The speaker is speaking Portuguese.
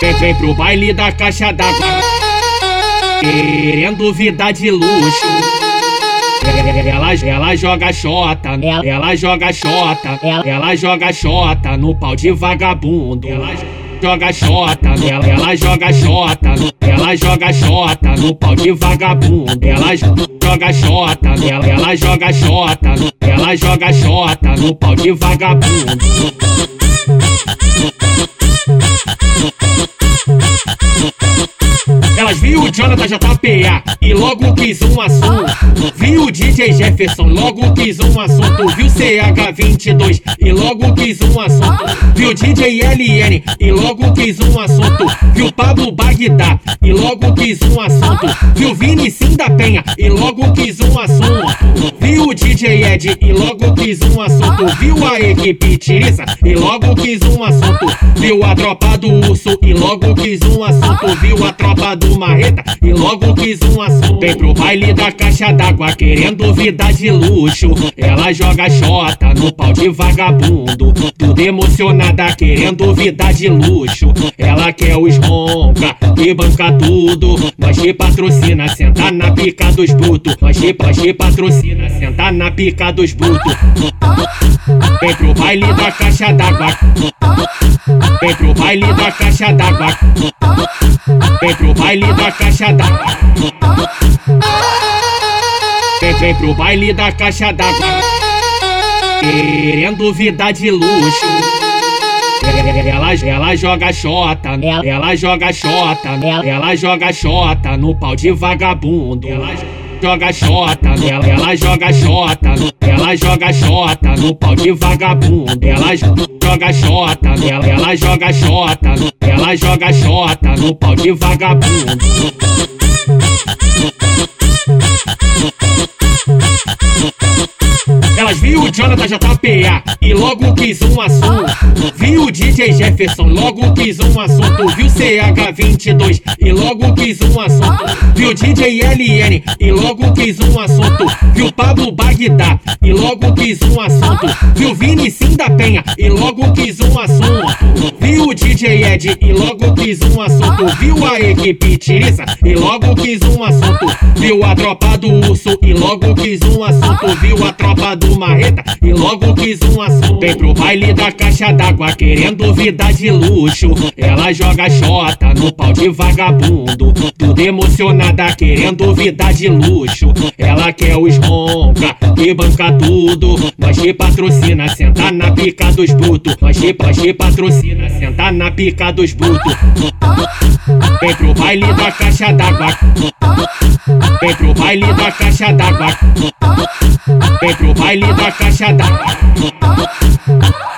Vem, vem pro baile da caixa d'água. Querendo vida de luxo. Ela, ela joga xota, ela joga xota, ela joga xota no pau de vagabundo. Ela joga xota, ela, ela joga xota, ela joga xota no pau de vagabundo. Ela joga xota, ela, ela joga xota, ela joga xota no pau de vagabundo. Viu o Jonathan JPA e logo quis um assunto. Viu o DJ Jefferson, logo quis um assunto. Viu CH22 e logo quis um assunto. Viu DJ LN e logo quis um assunto. Viu Pablo Bagdá e logo quis um assunto. Viu Vini Sim da Penha e logo quis um assunto. O DJ Ed e logo quis um assunto. Viu a equipe Tiriça e logo quis um assunto. Viu a tropa do urso e logo quis um assunto. Viu a tropa do marreta e logo quis um assunto. Vem pro baile da caixa d'água querendo vida de luxo. Ela joga xota no pau de vagabundo. Tudo emocionada querendo vida de luxo. Ela quer os ronca e banca tudo. Nós te patrocina, senta na pica dos brutos. Nós te, nós te patrocina, senta na pica dos brutos. Vem pro baile da caixa d'água. Vem pro baile da caixa d'água. Vem pro baile da caixa d'água. Vem, vem pro baile da caixa d'água. Querendo vida de luxo. Ela, ela joga xota, ela joga xota, ela joga xota no pau de vagabundo. Ela joga xota, ela, ela joga xota, ela joga xota no pau de vagabundo. Ela joga xota, ela, ela joga xota, ela joga xota no pau de vagabundo. Elas viu o Jonathan JPA e logo quis um assunto. O DJ Jefferson, logo quis um assunto. Viu CH22 e logo quis um assunto. Viu DJ LN e logo quis um assunto. Viu Pablo Bagdá e logo quis um assunto. Viu Vini Sim da Penha e logo quis um assunto. O DJ Ed e logo quis um assunto. Viu a equipe Tiriça e logo quis um assunto. Viu a tropa do urso e logo quis um assunto. Viu a tropa do marreta e logo quis um assunto. Vem pro baile da caixa d'água querendo vida de luxo. Ela joga xota no pau de vagabundo. Tudo emocionada querendo vida de luxo. Ela quer os ronca e banca tudo. Nós te patrocina, senta na pica dos brutos. Nós te, nós te patrocina, senta na pica dos brutos. Vem pro baile da caixa d'água. Vem pro baile da caixa d'água. Vem pro baile da caixa d'água.